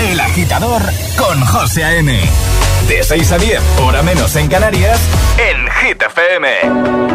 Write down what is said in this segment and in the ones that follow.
El agitador con José A.M. De 6 a 10, hora menos en Canarias, en Hit FM.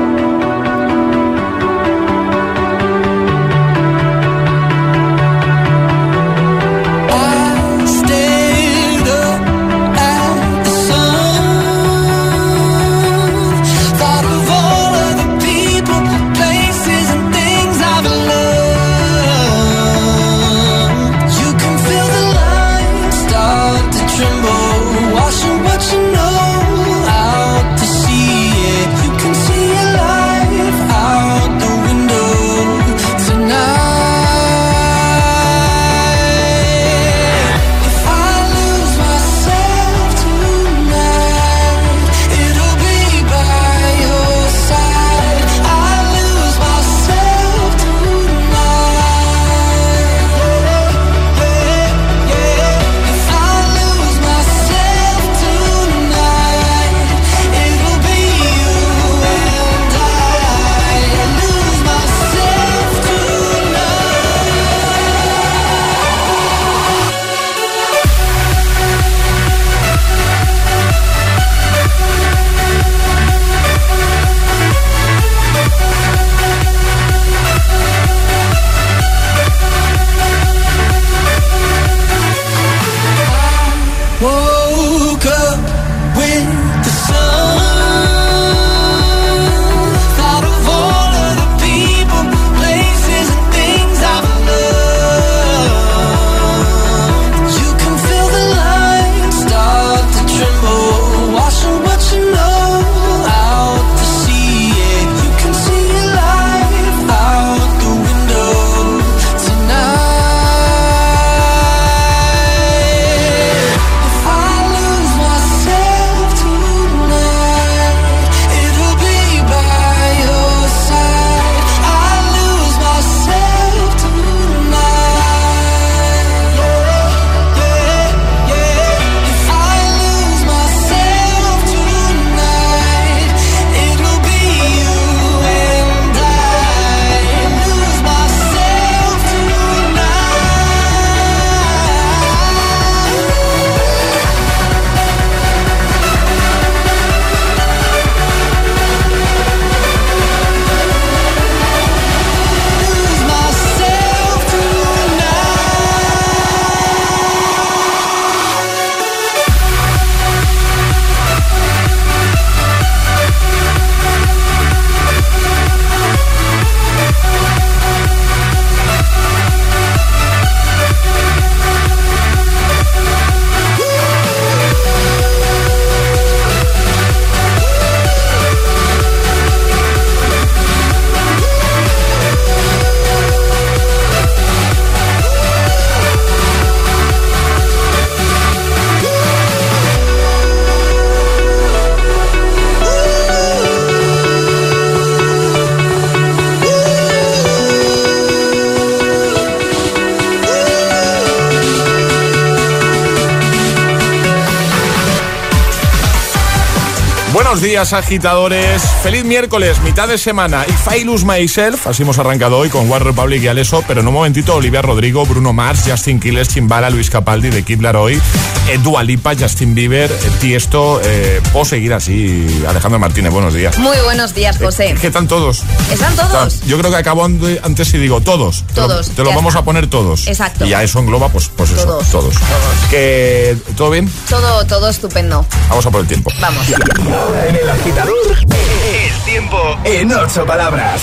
Buenos días, agitadores. Feliz miércoles, mitad de semana. If I lose myself, así hemos arrancado hoy con War Republic y Aleso, pero en un momentito Olivia Rodrigo, Bruno Mars, Justin Quiles, Chimbala, Luis Capaldi, The Kid Laroi, eh, Dua Lipa, Justin Bieber, eh, Tiesto. Eh, puedo seguir así. Alejandro Martínez, buenos días. Muy buenos días, José. ¿Qué están todos? ¿Están todos? Yo creo que acabo antes y digo todos. Te lo- Todos, Te lo, vamos está. a poner todos. Exacto. Y a eso engloba, pues, pues eso, Todos, todos. Que, ¿Todo bien? Todo, todo estupendo. Vamos a por el tiempo. Vamos. En el agitador, el tiempo en ocho palabras.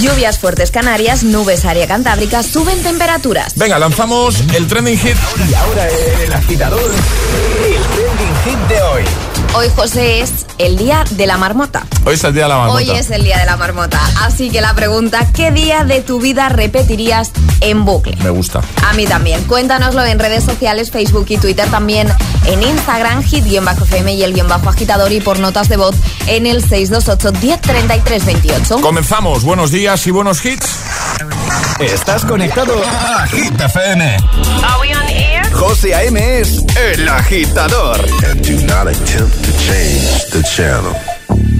Lluvias fuertes Canarias, nubes área cantábrica, suben temperaturas. Venga, lanzamos el trending hit. Y ahora en el agitador, el trending hit de hoy. Hoy, José, es el día de la marmota. Hoy es el día de la marmota. Hoy es el día de la marmota. Así que la pregunta, ¿qué día de tu vida repetirías en bucle? Me gusta. A mí también. Cuéntanoslo en redes sociales, Facebook y Twitter, también en Instagram, hit-fm y el guion bajo agitador y por notas de voz en el 628-103328. Comenzamos. Buenos días y buenos hits. Estás conectado a Hit FM. Are we on air? José A.M. es el agitador. and do not attempt to change the channel.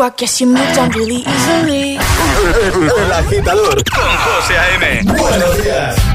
you, I guess you moved on really easily. El agitador con José A.M. Buenos días.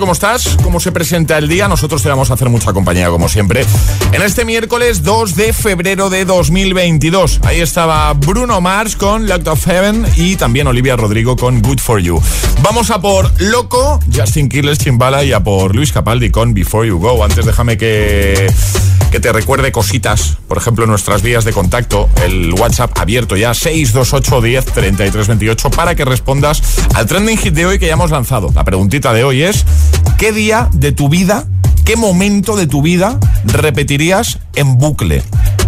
¿Cómo estás? ¿Cómo se presenta el día? Nosotros te vamos a hacer mucha compañía, como siempre. En este miércoles 2 de febrero de 2022. Ahí estaba Bruno Mars con Locked of Heaven y también Olivia Rodrigo con Good For You. Vamos a por Loco, Justin Quiles, Chimbala y a por Luis Capaldi con Before You Go. Antes déjame que que te recuerde cositas, por ejemplo, nuestras vías de contacto, el WhatsApp abierto ya, 628 10 33 28, para que respondas al trending hit de hoy que ya hemos lanzado. La preguntita de hoy es, ¿qué día de tu vida, qué momento de tu vida repetirías en bucle?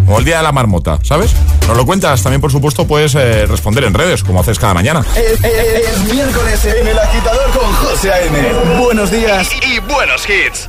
Como el día de la marmota, ¿sabes? Nos lo cuentas, también por supuesto puedes eh, responder en redes, como haces cada mañana. Es, miércoles en el agitador con José A.M. Buenos días y buenos hits.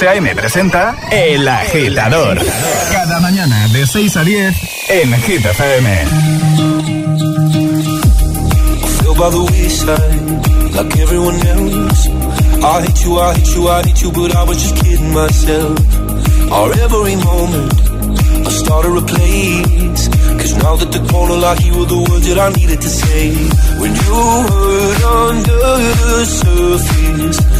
José A.M. presenta El Agitador. Cada mañana de 6 a 10 en Hit FM. by the wayside, like everyone else. I hate you, I hate you, I hate you, but I was just kidding myself. Our every moment, I started a place. Cause now that the corner like you were the words that I needed to say. When you hurt under the surface.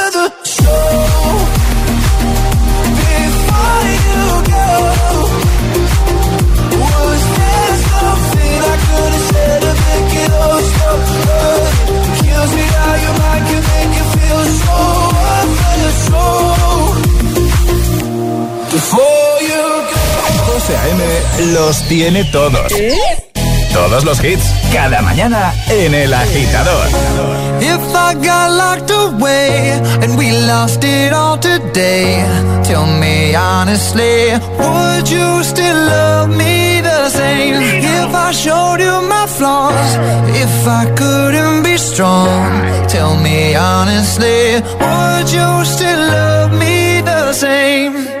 Tiene todos. Todos los hits, cada mañana en El Agitador. If I got locked away and we lost it all today, tell me honestly, would you still love me the same? If I showed you my flaws, if I couldn't be strong, tell me honestly, would you still love me the same?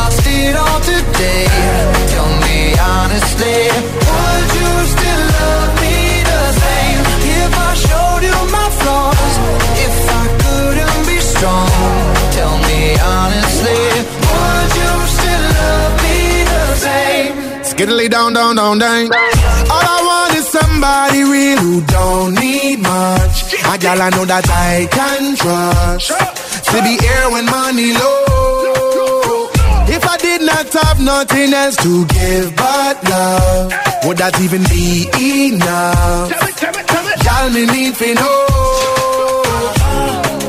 Skiddly down, down, down, down. All I want is somebody real who don't need much. A gal I know that I can trust. To be here when money low. If I did not have nothing else to give but love, would that even be enough? Y'all me need to know.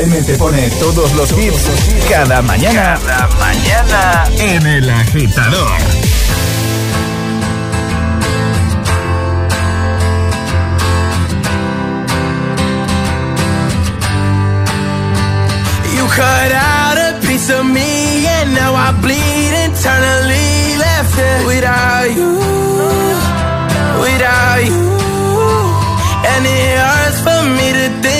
FM te pone todos los hits cada mañana. Cada mañana en el agitador. You cut out a piece of me and now I bleed internally left it without you, without you, and it hurts for me to think.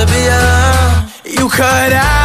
to be alone. You cut out.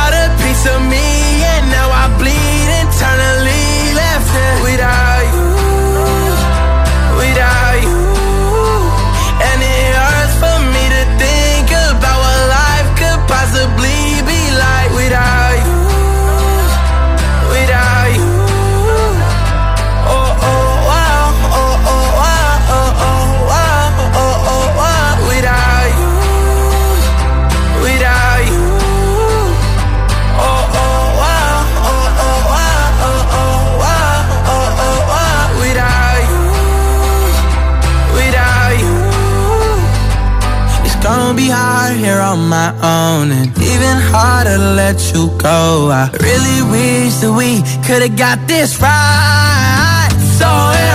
Could've got this right. So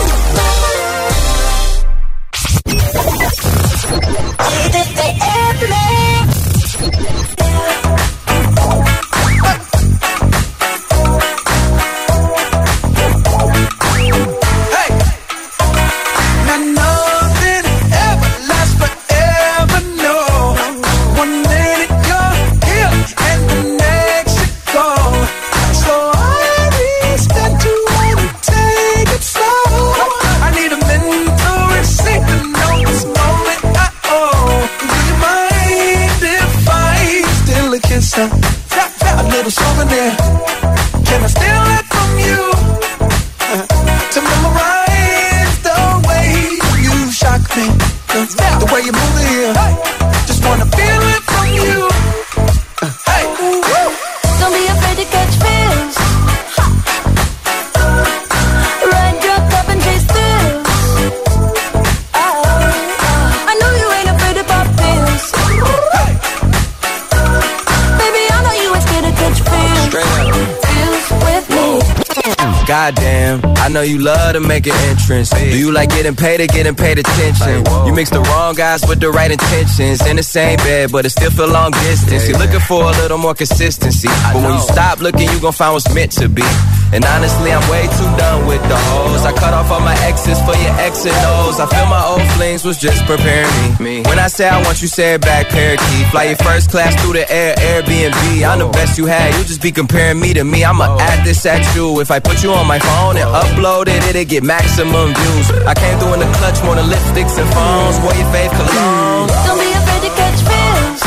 Make an entrance. Do you like getting paid or getting paid attention? You mix the wrong guys with the right intentions. In the same bed, but it still feel long distance. You're looking for a little more consistency. But when you stop looking, you gon' find what's meant to be. And honestly, I'm way too done with the hoes. I cut off all my exes for your X and O's. I feel my old flings was just preparing me. When I say I want you, say it back, parakeet. Fly your first class through the air, Airbnb. I'm the best you had. You just be comparing me to me. I'ma oh. add this at you. If I put you on my phone and oh. upload it, it'll get maximum views. I came through in the clutch more than lipsticks and phones. Wear your fave cologne. Don't be afraid to catch fish.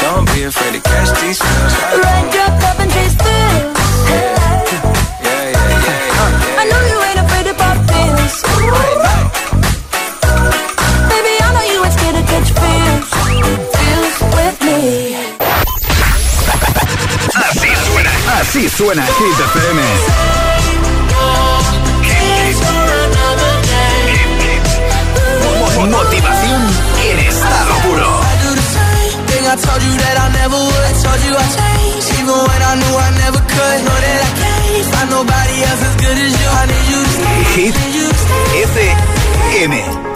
Don't be afraid to catch these feels. Ride your cup and chase thrills. Suena Hit FM. Motivación en estado puro. Hit. FM.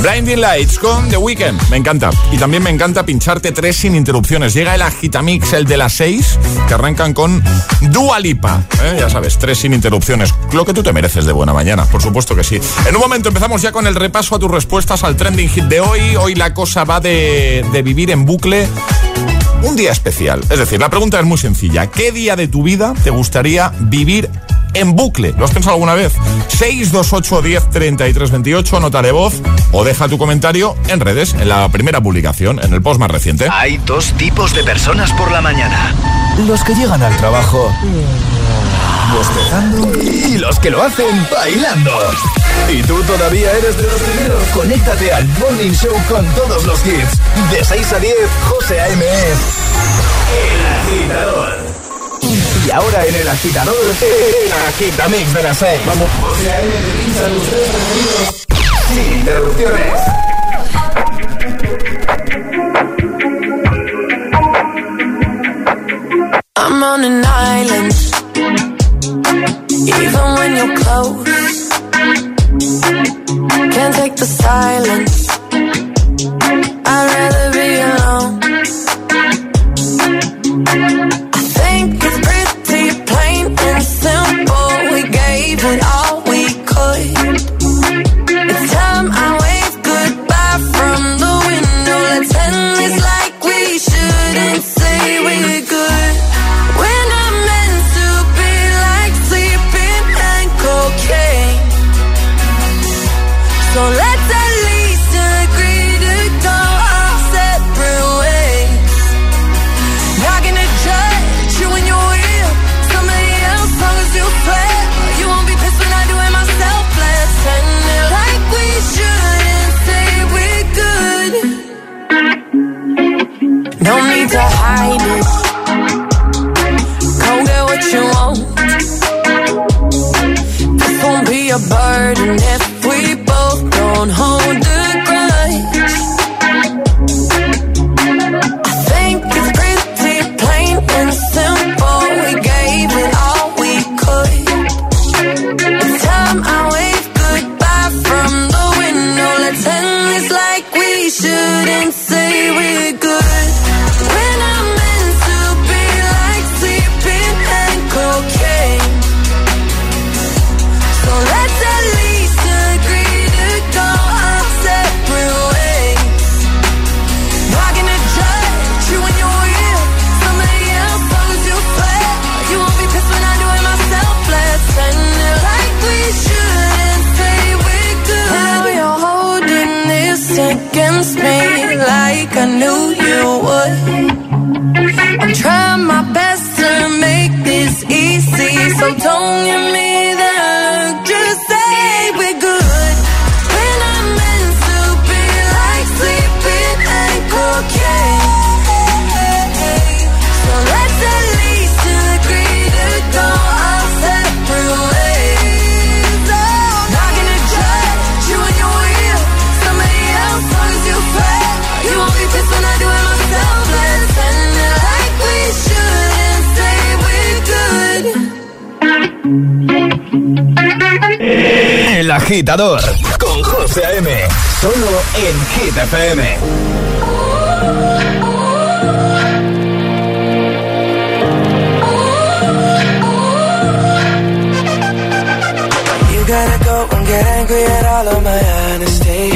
Blinding Lights con The Weeknd. Me encanta. Y también me encanta pincharte tres sin interrupciones. Llega el Agitamix, el de las seis, que arrancan con Dua Lipa. ¿eh? Ya sabes, tres sin interrupciones. Lo que tú te mereces de buena mañana, por supuesto que sí. En un momento empezamos ya con el repaso a tus respuestas al trending hit de hoy. Hoy la cosa va de, de vivir en bucle un día especial. Es decir, la pregunta es muy sencilla. ¿Qué día de tu vida te gustaría vivir en bucle. ¿Lo has pensado alguna vez? 628 10 33 28, nota de voz o deja tu comentario en redes, en la primera publicación, en el post más reciente. Hay dos tipos de personas por la mañana. Los que llegan al trabajo bostezando y los que lo hacen bailando. ¿Y tú todavía eres de los primeros? Conéctate al Morning Show con todos los hits. De 6 a 10, José A.M. El agitador. Y ahora en el agitador, el agitamix de las 6. Vamos, José A.M. pincha los tres preferidos sin interrupciones. I'm on an island, even when you're close. Can't take the silence. I'd rather be alone. put all El agitador con José A.M. Solo en Hit FM. You gotta go and get angry at all of my honesty.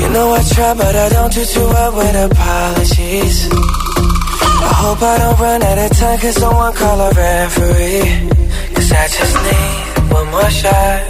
You know I try, but I don't do too well with apologies. I hope I don't run out of time, cause someone call a referee. Cause I just need one more shot,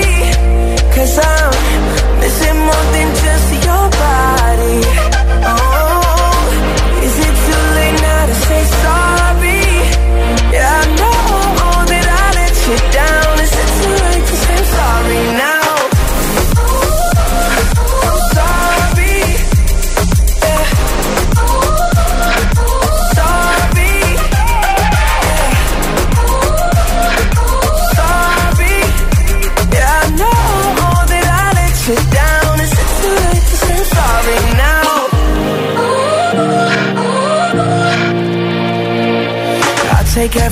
Cause I'm missing more than just your body Oh, is it too late now to say sorry? Yeah, I know that I let you down Is it too late to say sorry now?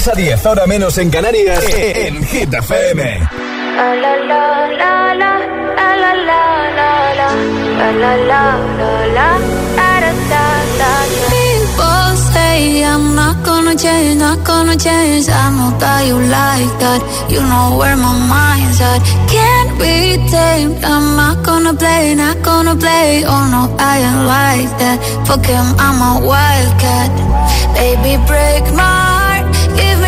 6 a 10, ahora menos en Canarias, en Hit FM. La la la la la la la la la la la la la la la da da da da People say I'm not gonna change, not gonna change. I know that you like that. You know where my mind's at. Can't be tamed. I'm not gonna play, not gonna play. Oh no, I ain't like that. Fuck him, I'm a wildcat. Baby, break my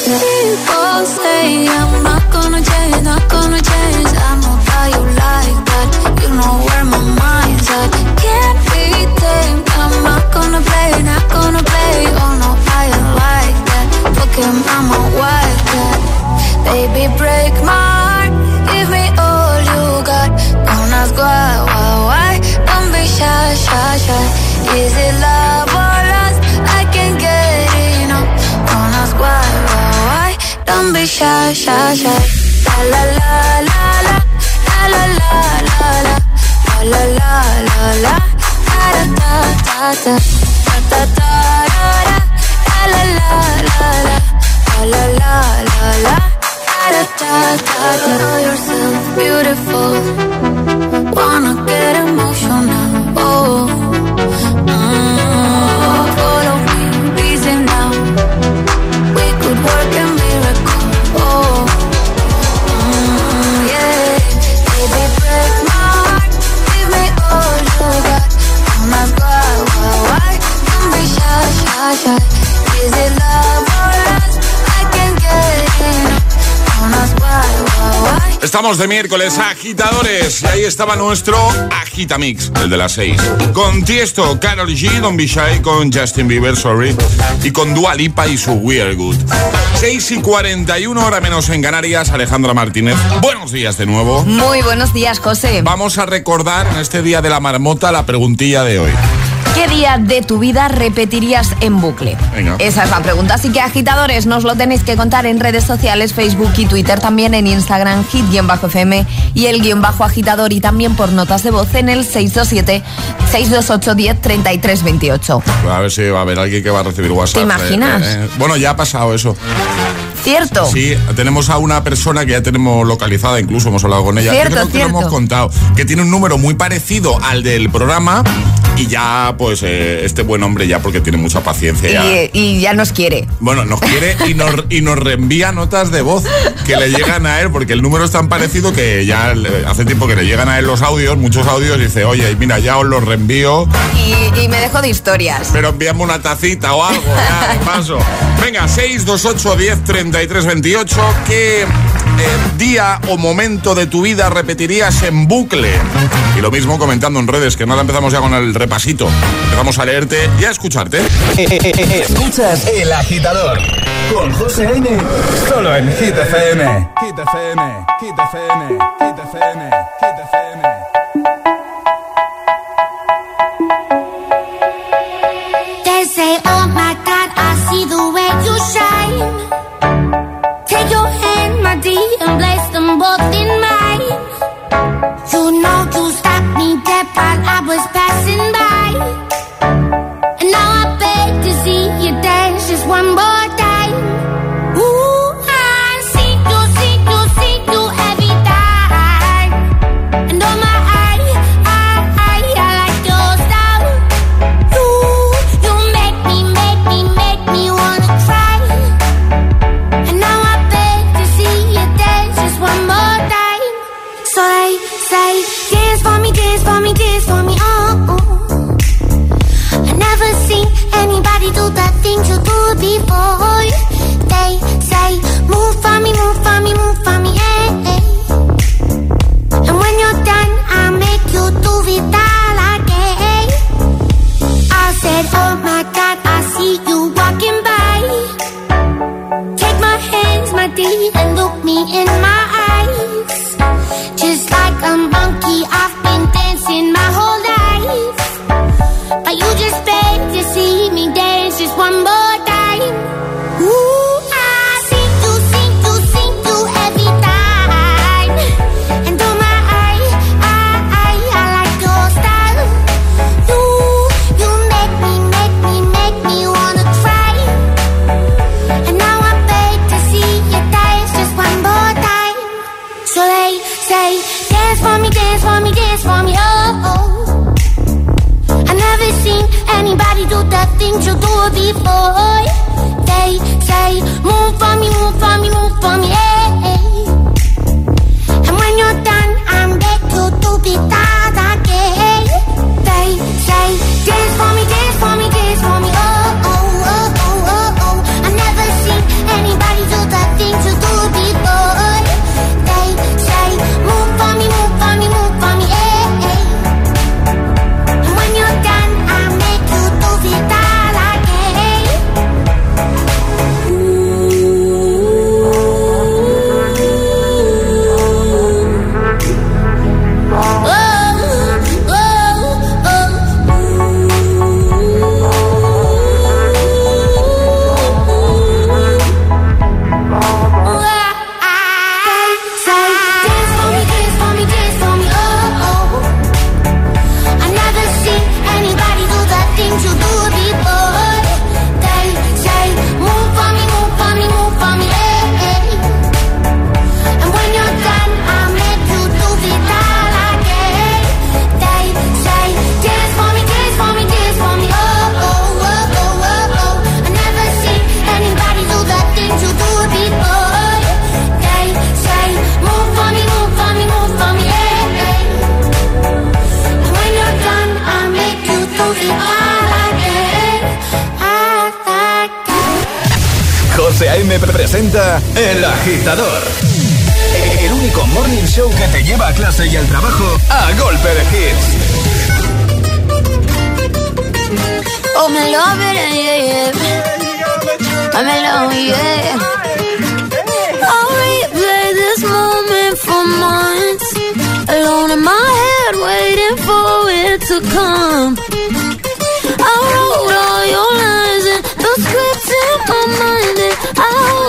People say I'm not gonna change, not gonna change. I know how you like that. You know where my mind's at. Can't be tamed. I'm not gonna play, not gonna play. Oh no, I ain't like that. Fuck him, I'm a wildcat. Baby, break my heart. Give me all you got. Don't ask why, why, why. Don't be shy, shy, shy. Is it love or Don't be shy, shy, shy. La la la la la, la la la la la, la la la la la, da da da da, da da da da, la la la la la, la la la la la, da da da da. Know yourself beautiful, wanna get emotional. Oh. Estamos de miércoles, agitadores. Y ahí estaba nuestro Agitamix, el de las 6. Con Tiesto, Carol G, Don Bishai, con Justin Bieber, sorry. Y con Dua Lipa y su Weird Good. 6 y 41, hora menos en Canarias. Alejandra Martínez, buenos días de nuevo. Muy buenos días, José. Vamos a recordar en este día de la marmota la preguntilla de hoy. ¿Qué día de tu vida repetirías en bucle? Venga. Esa es la pregunta. Así que, agitadores, nos lo tenéis que contar en redes sociales, Facebook y Twitter, también en Instagram, hit-fm y el guion bajo agitador y también por notas de voz en el 627-628-103328. A ver si va a haber alguien que va a recibir WhatsApp. ¿Te imaginas? Eh, eh, bueno, ya ha pasado eso. ¿Cierto? Sí, tenemos a una persona que ya tenemos localizada, incluso hemos hablado con ella. Cierto, Creo que lo hemos contado, que tiene un número muy parecido al del programa Y ya, pues, eh, este buen hombre ya porque tiene mucha paciencia. Y, y ya nos quiere. Bueno, nos quiere y nos, y nos reenvía notas de voz que le llegan a él, porque el número es tan parecido que ya hace tiempo que le llegan a él los audios, muchos audios, y dice, oye, mira, ya os los reenvío. Y, me dejo de historias. Pero envíame una tacita o algo, ya, de paso. Venga, 628 10 33 28, ¿qué eh, día o momento de tu vida repetirías en bucle? Y lo mismo comentando en redes, que nada empezamos ya con el repasito. Empezamos a leerte y a escucharte. Escuchas El Agitador con José N. Solo en Hit FM, Hit FM, Hit FM. anybody do the things you do before. They say, move for me, move for me, move for me, yeah. And when you're done, I'm back to, to be that again. They say, dance for me, dance for me, dance for me, oh. El Agitador. El único morning show que te lleva a clase y al trabajo a golpe de hits. Oh, me love it, yeah, yeah. I'm alone, yeah. I'll replay this moment for months. Alone in my head, waiting for it to come. I wrote all your lines and the scripts in my mind.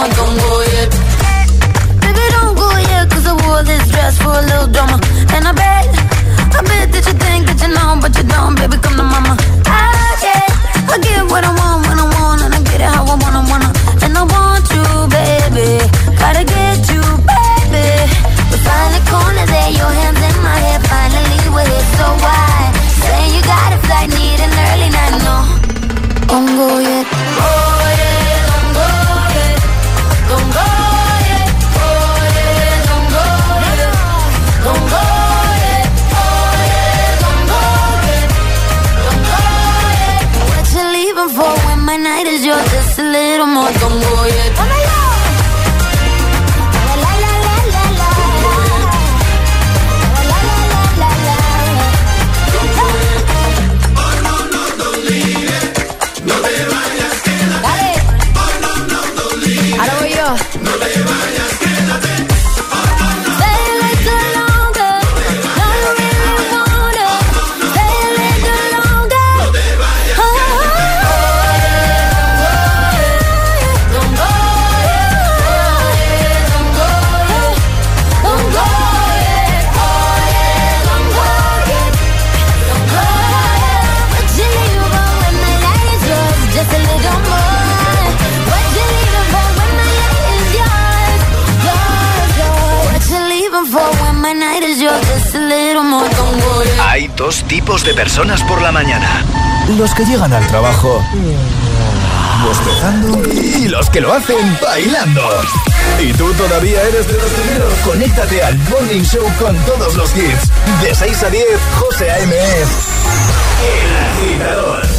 on, don't go yet. Baby, don't go yet, cause I wore this dress for a little drama. And I bet, I bet that you think that you know, but you don't, baby, come to mama. Ah, I get, I get what I want when I want, and I get it how I wanna wanna. And I want you, baby, gotta get you, baby. We find the corner there, your hands in my hair, finally we're here, so why? Saying you gotta fly need personas por la mañana. Los que llegan al trabajo bostezando y los que lo hacen bailando. ¿Y tú todavía eres de los primeros? Conéctate al Morning Show con todos los hits. De 6 a 10, José A.M.F. El agitador.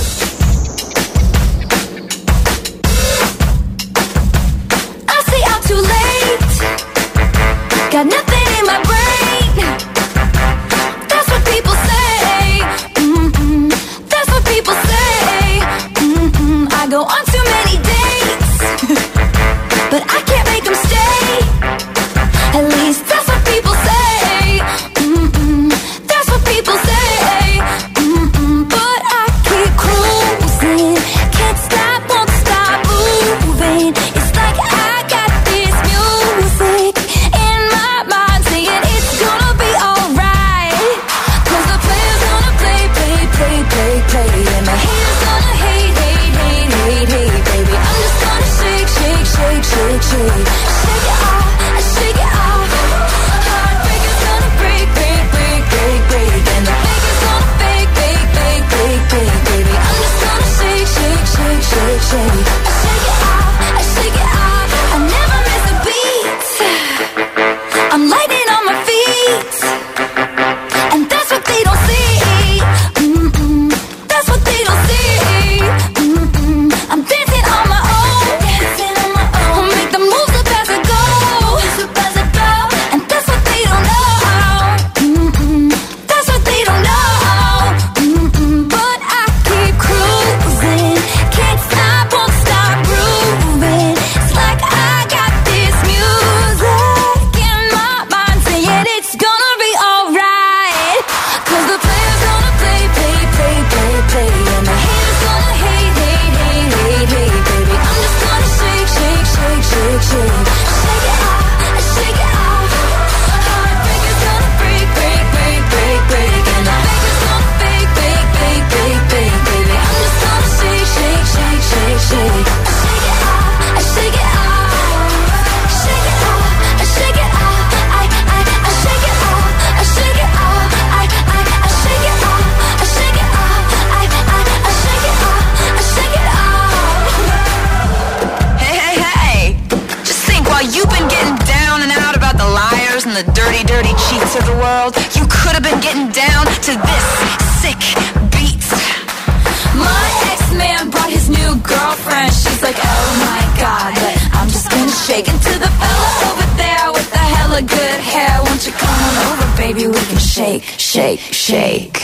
shake, shake.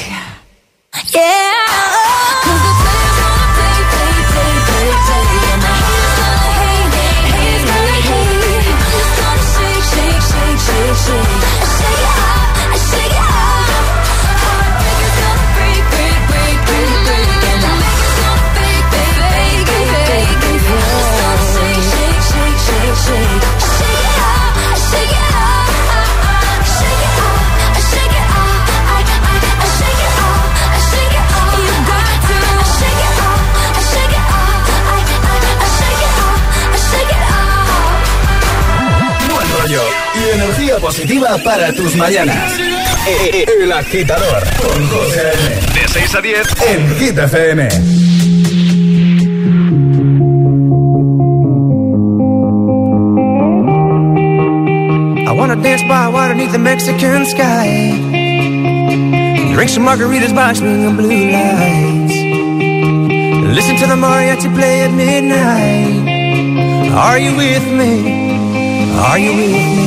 Yeah. Positiva para tus mañanas. El agitador con José De 6 a 10 en Hit FM. I wanna dance by water beneath the Mexican sky. Drink some margaritas by swinging blue lights. Listen to the mariachi play at midnight. Are you with me? Are you with me?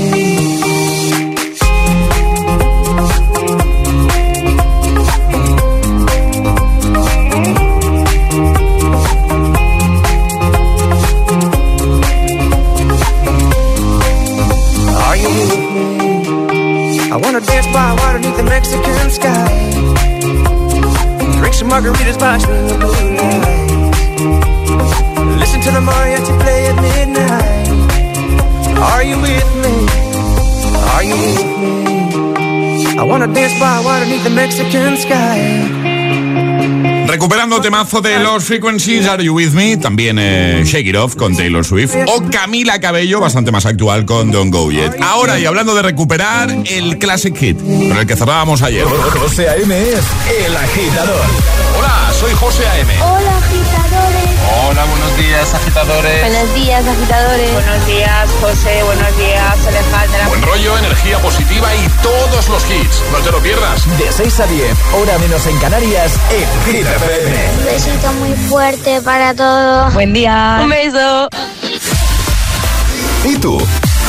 Wanna dance by water beneath the Mexican sky Drink some margaritas by blue lights. Listen to the mariachi play at midnight. Are you with me? Are you with me? I wanna dance by water beneath the Mexican sky. Recuperando temazo de los Frequencies, Are You With Me? También eh, Shake It Off con Taylor Swift. O Camila Cabello, bastante más actual con Don't Go Yet. Ahora, y hablando de recuperar, el Classic Hit, con el que cerrábamos ayer. José A.M. es el agitador. Hola, soy José A.M. Hola, agitadores. Hola, buenos días, agitadores. Buenos días, agitadores. Buenos días, José. Buenos días, Alejandra. Buen rollo, energía positiva y todos los hits. No te lo pierdas. De 6 a 10, hora menos en Canarias, en Hit Un besito muy fuerte para todos. Buen día. Un beso. ¿Y tú?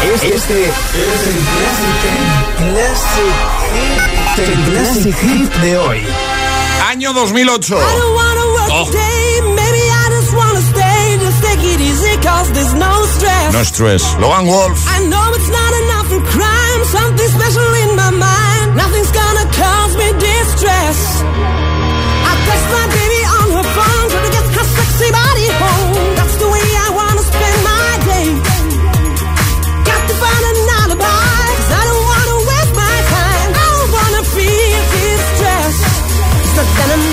Este, es el Classic, el Classic Hit de hoy. Año 2008. Oh. No stress. Logan Wolf. I know it's not enough for crime. Something special in my mind. Nothing's gonna cause me distress. I text my baby on her phone, trying to get her sexy body home. 일단은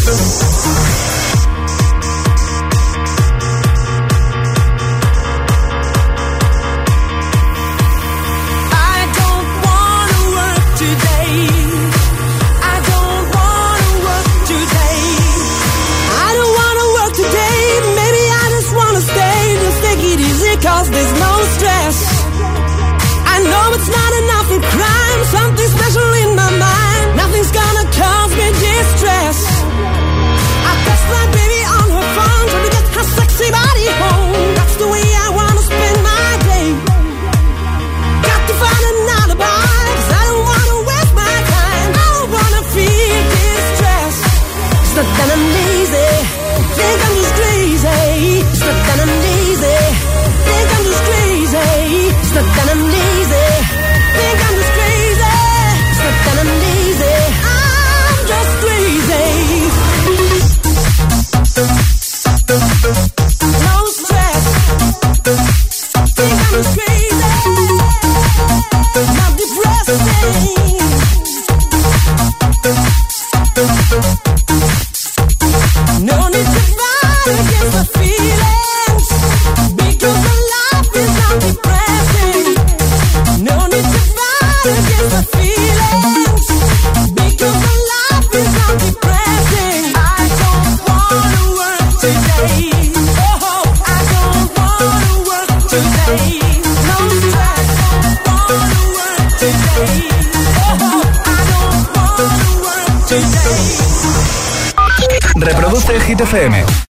system.